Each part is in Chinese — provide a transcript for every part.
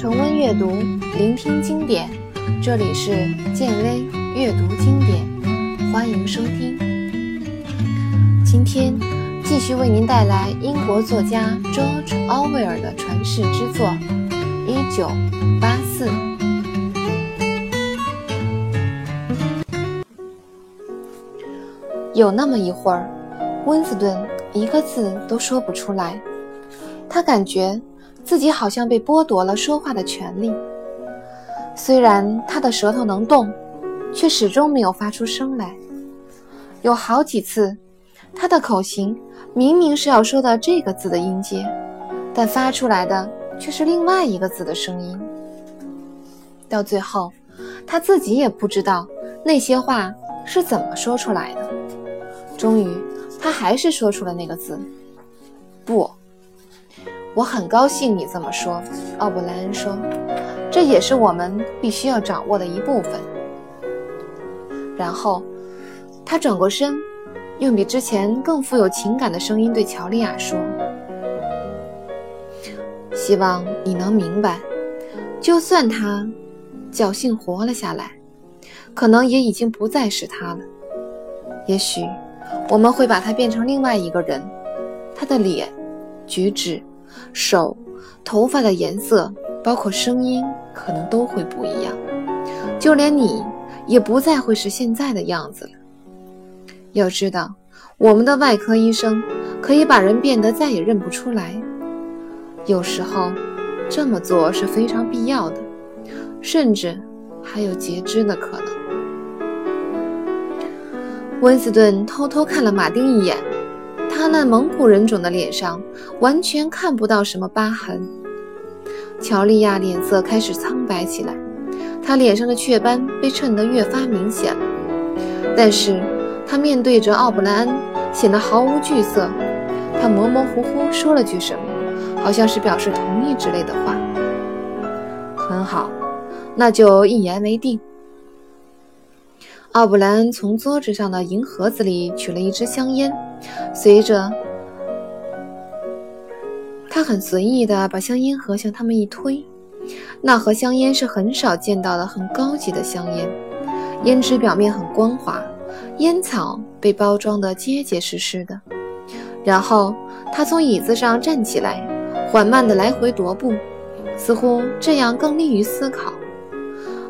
重温阅读，聆听经典。这里是建威阅读经典，欢迎收听。今天继续为您带来英国作家 George Orwell 的传世之作《一九八四》。有那么一会儿，温斯顿一个字都说不出来，他感觉。自己好像被剥夺了说话的权利。虽然他的舌头能动，却始终没有发出声来。有好几次，他的口型明明是要说的这个字的音阶，但发出来的却是另外一个字的声音。到最后，他自己也不知道那些话是怎么说出来的。终于，他还是说出了那个字：“不。”我很高兴你这么说，奥布莱恩说，这也是我们必须要掌握的一部分。然后，他转过身，用比之前更富有情感的声音对乔丽亚说：“希望你能明白，就算他侥幸活了下来，可能也已经不再是他了。也许我们会把他变成另外一个人，他的脸、举止。”手、头发的颜色，包括声音，可能都会不一样。就连你也不再会是现在的样子了。要知道，我们的外科医生可以把人变得再也认不出来。有时候，这么做是非常必要的，甚至还有截肢的可能。温斯顿偷偷看了马丁一眼。他那蒙古人种的脸上完全看不到什么疤痕。乔利亚脸色开始苍白起来，她脸上的雀斑被衬得越发明显。但是她面对着奥布莱恩，显得毫无惧色。他模模糊糊说了句什么，好像是表示同意之类的话。很好，那就一言为定。奥布莱恩从桌子上的银盒子里取了一支香烟，随着他很随意地把香烟盒向他们一推。那盒香烟是很少见到的很高级的香烟，烟纸表面很光滑，烟草被包装得结结实实的。然后他从椅子上站起来，缓慢地来回踱步，似乎这样更利于思考。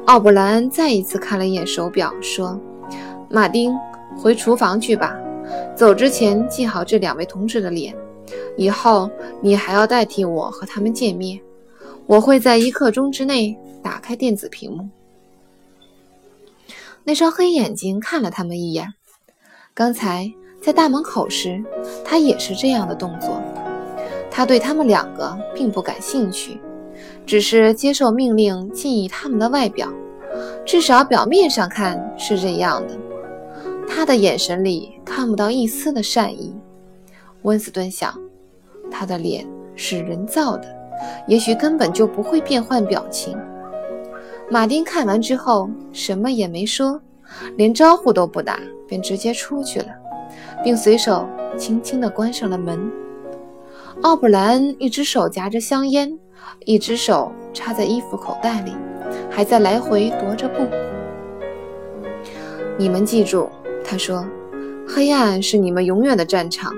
奥布莱恩再一次看了一眼手表，说：“马丁，回厨房去吧。走之前记好这两位同志的脸。以后你还要代替我和他们见面。我会在一刻钟之内打开电子屏幕。”那双黑眼睛看了他们一眼。刚才在大门口时，他也是这样的动作。他对他们两个并不感兴趣。只是接受命令，记忆他们的外表，至少表面上看是这样的。他的眼神里看不到一丝的善意。温斯顿想，他的脸是人造的，也许根本就不会变换表情。马丁看完之后什么也没说，连招呼都不打，便直接出去了，并随手轻轻地关上了门。奥布莱恩一只手夹着香烟。一只手插在衣服口袋里，还在来回踱着步。你们记住，他说：“黑暗是你们永远的战场。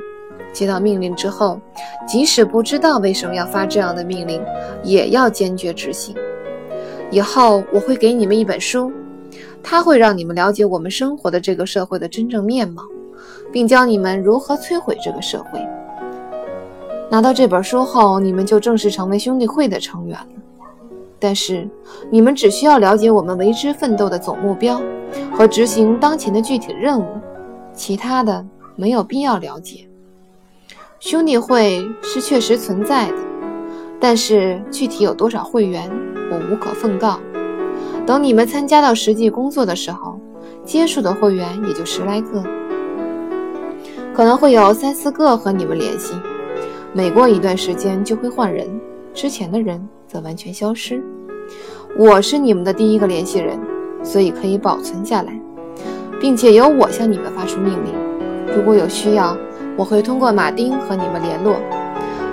接到命令之后，即使不知道为什么要发这样的命令，也要坚决执行。以后我会给你们一本书，它会让你们了解我们生活的这个社会的真正面貌，并教你们如何摧毁这个社会。”拿到这本书后，你们就正式成为兄弟会的成员了。但是，你们只需要了解我们为之奋斗的总目标和执行当前的具体任务，其他的没有必要了解。兄弟会是确实存在的，但是具体有多少会员，我无可奉告。等你们参加到实际工作的时候，接触的会员也就十来个，可能会有三四个和你们联系。每过一段时间就会换人，之前的人则完全消失。我是你们的第一个联系人，所以可以保存下来，并且由我向你们发出命令。如果有需要，我会通过马丁和你们联络。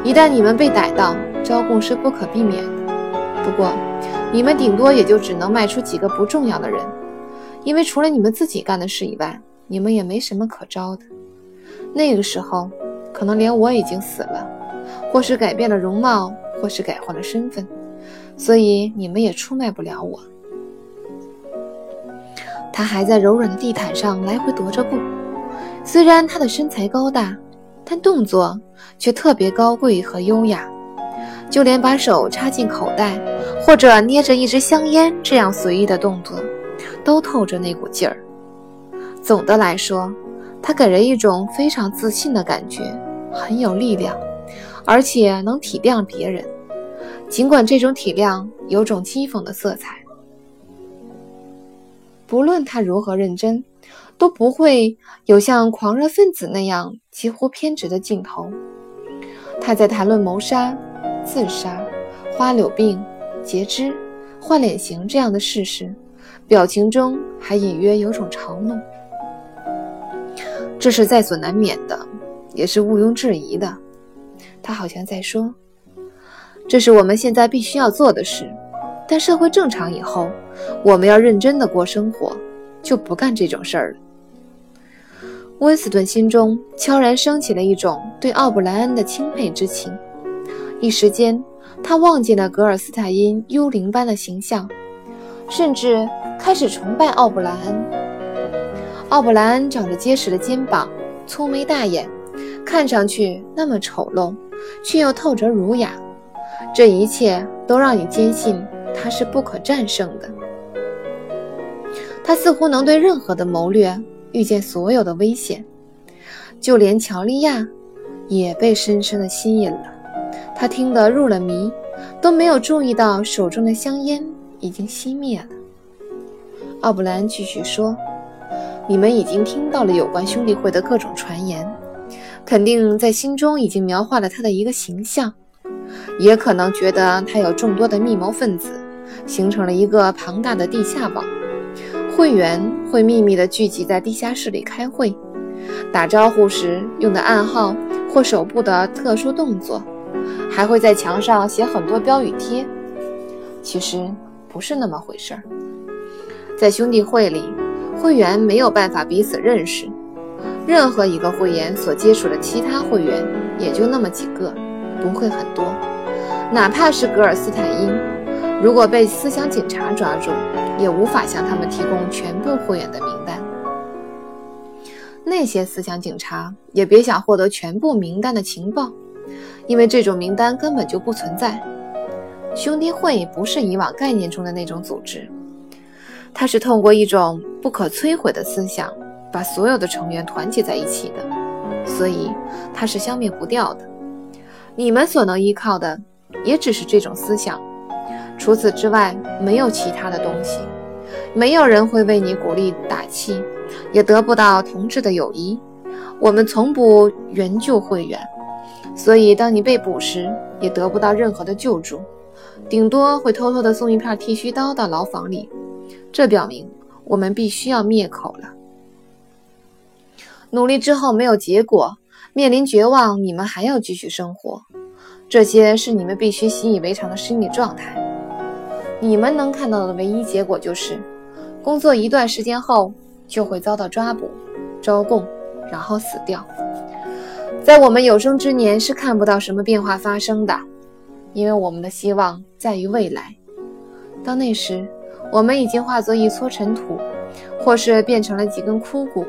一旦你们被逮到，招供是不可避免的。不过，你们顶多也就只能卖出几个不重要的人，因为除了你们自己干的事以外，你们也没什么可招的。那个时候，可能连我已经死了，或是改变了容貌，或是改换了身份，所以你们也出卖不了我。他还在柔软的地毯上来回踱着步，虽然他的身材高大，但动作却特别高贵和优雅。就连把手插进口袋，或者捏着一支香烟这样随意的动作，都透着那股劲儿。总的来说，他给人一种非常自信的感觉，很有力量，而且能体谅别人，尽管这种体谅有种讥讽的色彩。不论他如何认真，都不会有像狂热分子那样几乎偏执的镜头。他在谈论谋杀、自杀、花柳病、截肢、换脸型这样的事时，表情中还隐约有种嘲弄。这是在所难免的，也是毋庸置疑的。他好像在说：“这是我们现在必须要做的事。”但社会正常以后，我们要认真的过生活，就不干这种事儿了。温斯顿心中悄然升起了一种对奥布莱恩的钦佩之情，一时间，他忘记了格尔斯泰因幽灵般的形象，甚至开始崇拜奥布莱恩。奥布莱恩长着结实的肩膀，粗眉大眼，看上去那么丑陋，却又透着儒雅，这一切都让你坚信。他是不可战胜的，他似乎能对任何的谋略预见所有的危险，就连乔利亚也被深深的吸引了。他听得入了迷，都没有注意到手中的香烟已经熄灭了。奥布兰继续说：“你们已经听到了有关兄弟会的各种传言，肯定在心中已经描画了他的一个形象。”也可能觉得他有众多的密谋分子，形成了一个庞大的地下网。会员会秘密地聚集在地下室里开会，打招呼时用的暗号或手部的特殊动作，还会在墙上写很多标语贴。其实不是那么回事儿。在兄弟会里，会员没有办法彼此认识，任何一个会员所接触的其他会员也就那么几个。不会很多，哪怕是格尔斯坦因，如果被思想警察抓住，也无法向他们提供全部会员的名单。那些思想警察也别想获得全部名单的情报，因为这种名单根本就不存在。兄弟会不是以往概念中的那种组织，它是通过一种不可摧毁的思想，把所有的成员团结在一起的，所以它是消灭不掉的。你们所能依靠的，也只是这种思想，除此之外没有其他的东西。没有人会为你鼓励打气，也得不到同志的友谊。我们从不援救会员，所以当你被捕时，也得不到任何的救助，顶多会偷偷地送一片剃须刀到牢房里。这表明我们必须要灭口了。努力之后没有结果。面临绝望，你们还要继续生活，这些是你们必须习以为常的心理状态。你们能看到的唯一结果就是，工作一段时间后就会遭到抓捕、招供，然后死掉。在我们有生之年是看不到什么变化发生的，因为我们的希望在于未来。到那时，我们已经化作一撮尘土，或是变成了几根枯骨。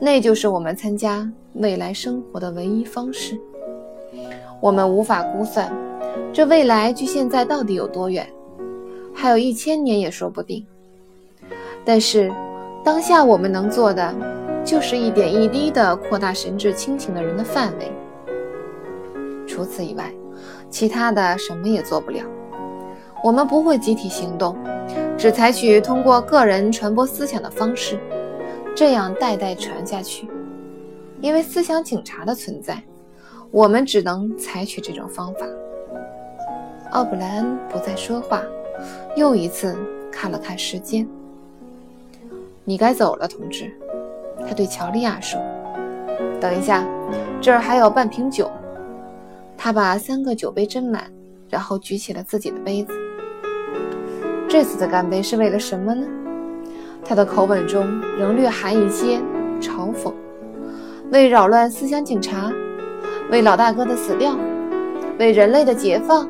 那就是我们参加未来生活的唯一方式。我们无法估算这未来距现在到底有多远，还有一千年也说不定。但是当下我们能做的，就是一点一滴地扩大神志清醒的人的范围。除此以外，其他的什么也做不了。我们不会集体行动，只采取通过个人传播思想的方式。这样代代传下去，因为思想警察的存在，我们只能采取这种方法。奥布莱恩不再说话，又一次看了看时间。你该走了，同志，他对乔利亚说。等一下，这儿还有半瓶酒。他把三个酒杯斟满，然后举起了自己的杯子。这次的干杯是为了什么呢？他的口吻中仍略含一些嘲讽。为扰乱思想警察，为老大哥的死掉，为人类的解放，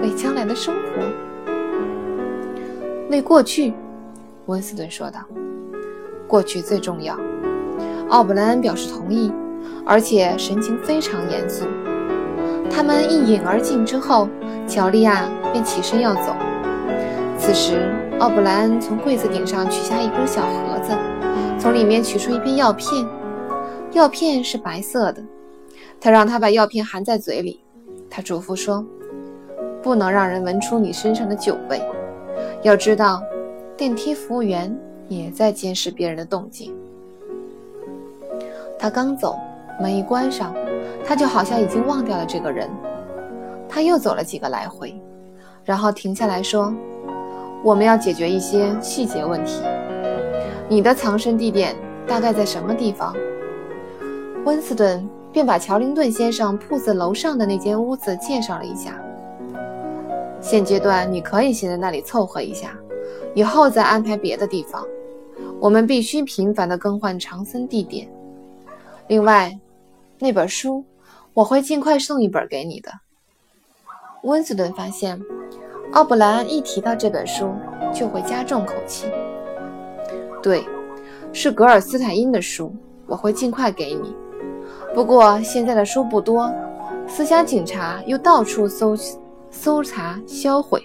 为将来的生活，为过去。温斯顿说道：“过去最重要。”奥布莱恩表示同意，而且神情非常严肃。他们一饮而尽之后，乔利亚便起身要走。此时，奥布莱恩从柜子顶上取下一根小盒子，从里面取出一片药片。药片是白色的。他让他把药片含在嘴里。他嘱咐说：“不能让人闻出你身上的酒味。要知道，电梯服务员也在监视别人的动静。”他刚走，门一关上，他就好像已经忘掉了这个人。他又走了几个来回，然后停下来说：“我们要解决一些细节问题。你的藏身地点大概在什么地方？”温斯顿便把乔林顿先生铺子楼上的那间屋子介绍了一下。现阶段你可以先在那里凑合一下，以后再安排别的地方。我们必须频繁地更换藏身地点。另外，那本书我会尽快送一本给你的。温斯顿发现，奥布莱恩一提到这本书就会加重口气。对，是格尔斯坦因的书，我会尽快给你。不过现在的书不多，思想警察又到处搜搜查销毁，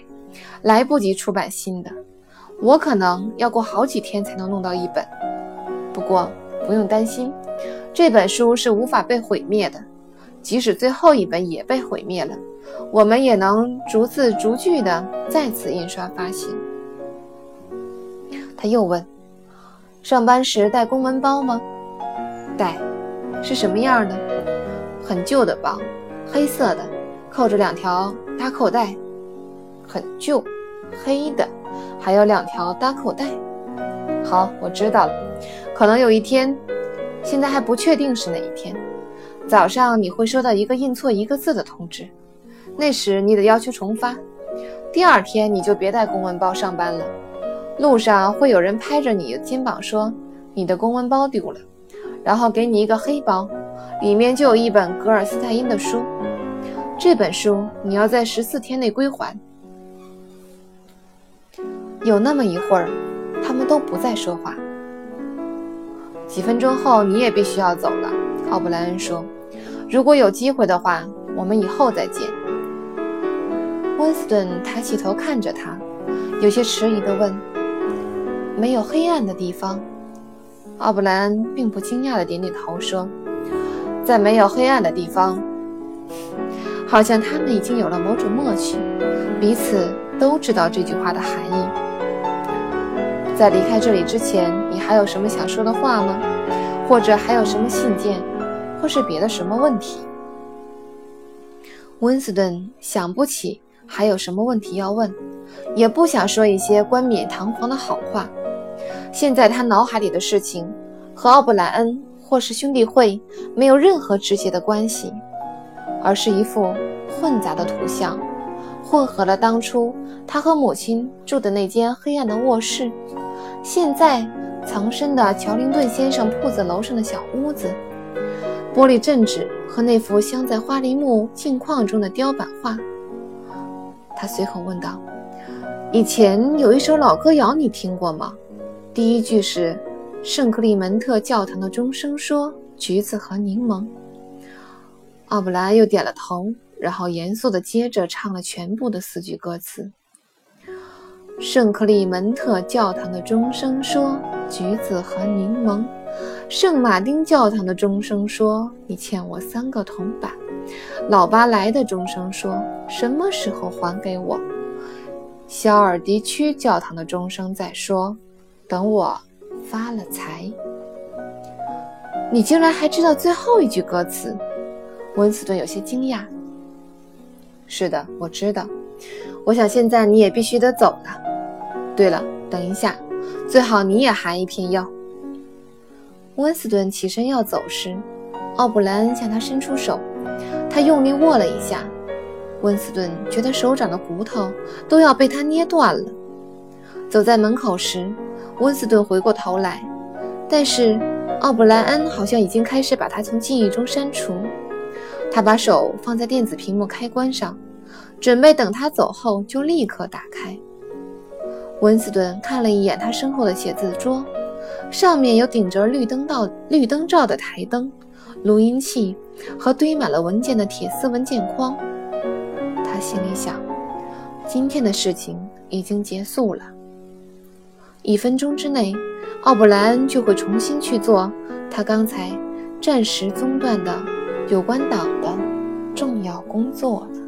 来不及出版新的。我可能要过好几天才能弄到一本。不过不用担心。这本书是无法被毁灭的，即使最后一本也被毁灭了，我们也能逐字逐句地再次印刷发行。他又问：“上班时带公文包吗？”“带。”“是什么样的？”“很旧的包，黑色的，扣着两条搭扣带。”“很旧，黑的，还有两条搭扣带。”“好，我知道了。可能有一天。”现在还不确定是哪一天，早上你会收到一个印错一个字的通知，那时你得要求重发。第二天你就别带公文包上班了，路上会有人拍着你的肩膀说你的公文包丢了，然后给你一个黑包，里面就有一本格尔斯泰因的书，这本书你要在十四天内归还。有那么一会儿，他们都不再说话。几分钟后，你也必须要走了，奥布莱恩说。如果有机会的话，我们以后再见。温斯顿抬起头看着他，有些迟疑地问：“没有黑暗的地方？”奥布莱恩并不惊讶地点点头说：“在没有黑暗的地方。”好像他们已经有了某种默契，彼此都知道这句话的含义。在离开这里之前，你还有什么想说的话吗？或者还有什么信件，或是别的什么问题？温斯顿想不起还有什么问题要问，也不想说一些冠冕堂皇的好话。现在他脑海里的事情和奥布莱恩或是兄弟会没有任何直接的关系，而是一幅混杂的图像，混合了当初他和母亲住的那间黑暗的卧室。现在藏身的乔林顿先生铺子楼上的小屋子，玻璃镇纸和那幅镶在花梨木镜框中的雕版画。他随口问道：“以前有一首老歌谣，你听过吗？第一句是圣克利门特教堂的钟声说橘子和柠檬。”奥布莱又点了头，然后严肃地接着唱了全部的四句歌词。圣克利门特教堂的钟声说：“橘子和柠檬。”圣马丁教堂的钟声说：“你欠我三个铜板。”老巴莱的钟声说：“什么时候还给我？”肖尔迪区教堂的钟声在说：“等我发了财。”你竟然还知道最后一句歌词？温斯顿有些惊讶。是的，我知道。我想现在你也必须得走了。对了，等一下，最好你也含一片药。温斯顿起身要走时，奥布莱恩向他伸出手，他用力握了一下。温斯顿觉得手掌的骨头都要被他捏断了。走在门口时，温斯顿回过头来，但是奥布莱恩好像已经开始把他从记忆中删除。他把手放在电子屏幕开关上，准备等他走后就立刻打开。温斯顿看了一眼他身后的写字桌，上面有顶着绿灯道绿灯罩的台灯、录音器和堆满了文件的铁丝文件框。他心里想：今天的事情已经结束了。一分钟之内，奥布莱恩就会重新去做他刚才暂时中断的有关党的重要工作了。